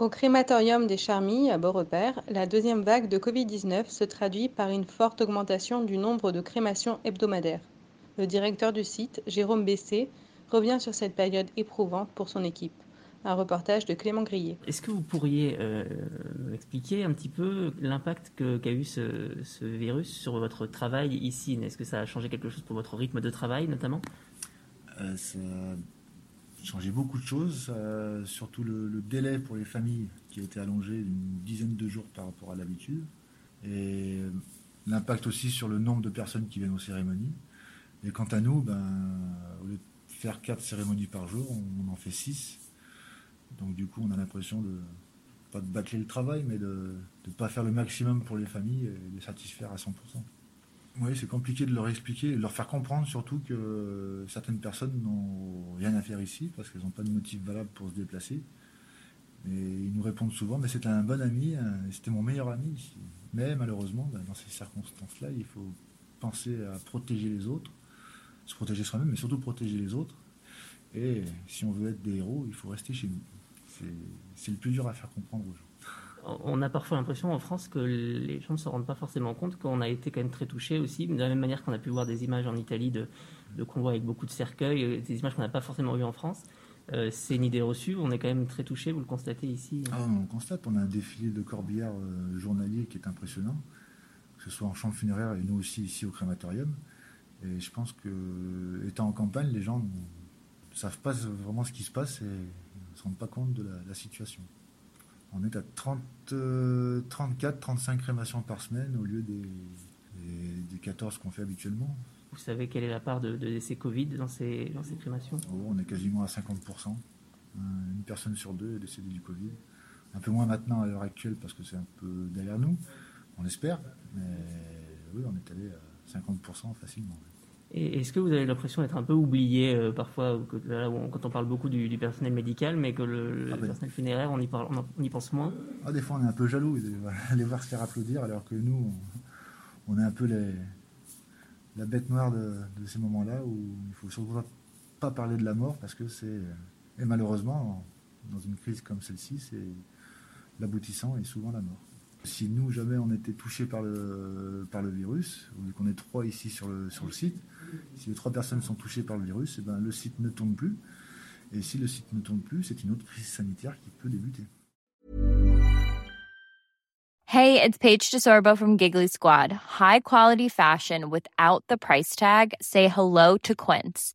Au crématorium des Charmilles, à Beaurepaire, la deuxième vague de Covid-19 se traduit par une forte augmentation du nombre de crémations hebdomadaires. Le directeur du site, Jérôme Bessé, revient sur cette période éprouvante pour son équipe. Un reportage de Clément Grillet. Est-ce que vous pourriez euh, expliquer un petit peu l'impact qu'a eu ce, ce virus sur votre travail ici? Est-ce que ça a changé quelque chose pour votre rythme de travail notamment? Euh, ça changé beaucoup de choses, euh, surtout le, délai pour les familles qui a été allongé d'une dizaine de jours par rapport à l'habitude, et l'impact aussi sur le nombre de personnes qui viennent aux cérémonies. Et quant à nous, ben, au lieu de faire quatre cérémonies par jour, on en fait six. Donc du coup, on a l'impression de pas de bâcler le travail, mais de ne pas faire le maximum pour les familles et de les satisfaire à 100%. Oui, c'est compliqué de leur expliquer, de leur faire comprendre surtout que certaines personnes n'ont rien à faire ici parce qu'elles n'ont pas de motif valable pour se déplacer. Et ils nous répondent souvent, mais c'était un bon ami, un- c'était mon meilleur ami ici. Mais malheureusement, ben, dans ces circonstances-là, il faut penser à protéger les autres, se protéger soi-même, mais surtout protéger les autres. Et si on veut être des héros, il faut rester chez nous. C'est le plus dur à faire comprendre aux gens. On a parfois l'impression en France que les gens ne se rendent pas forcément compte qu'on a été quand même très touchés aussi, de la même manière qu'on a pu voir des images en Italie de, convois avec beaucoup de cercueils, euh, des images qu'on n'a pas forcément vues en France. Euh, c'est une idée reçue, on est quand même très touchés, vous le constatez ici. Ah, on constate, on a un défilé de corbillards euh, journalier qui est impressionnant, que ce soit en chambre funéraire et nous aussi ici au crématorium. Et je pense que, étant en campagne, les gens ne savent pas vraiment ce qui se passe et ne se rendent pas compte de la situation. On est à 30, euh, 34, 35 crémations par semaine au lieu des, des, des 14 qu'on fait habituellement. Vous savez quelle est la part de, de décès Covid dans ces, dans ces crémations Oh, on est quasiment à 50%. Euh, Une personne sur deux est décédée du Covid. Un peu moins maintenant à l'heure actuelle parce que c'est un peu derrière nous, on l'espère. Mais oui, on est allé à 50% facilement. Et est-ce que vous avez l'impression d'être un peu oublié euh, parfois, ou que, là, où on- quand on parle beaucoup du, du personnel médical, mais que le, le Ah ben. personnel funéraire, on y, parle- on y pense moins? Ah, des fois, on est un peu jaloux de voilà, les voir se faire applaudir alors que nous, on, on est un peu les, la bête noire de, de ces moments-là où il faut surtout pas parler de la mort parce que c'est. Et malheureusement, dans une crise comme celle-ci, c'est l'aboutissant est souvent la mort. Si nous, jamais on était touchés par le, par le virus, vu qu'on est trois ici sur le, sur le site, si les trois personnes sont touchées par le virus, eh ben, le site ne tourne plus. Et si le site ne tourne plus, c'est une autre crise sanitaire qui peut débuter. Hey, it's Paige DeSorbo from Giggly Squad. High quality fashion without the price tag. Say hello to Quince.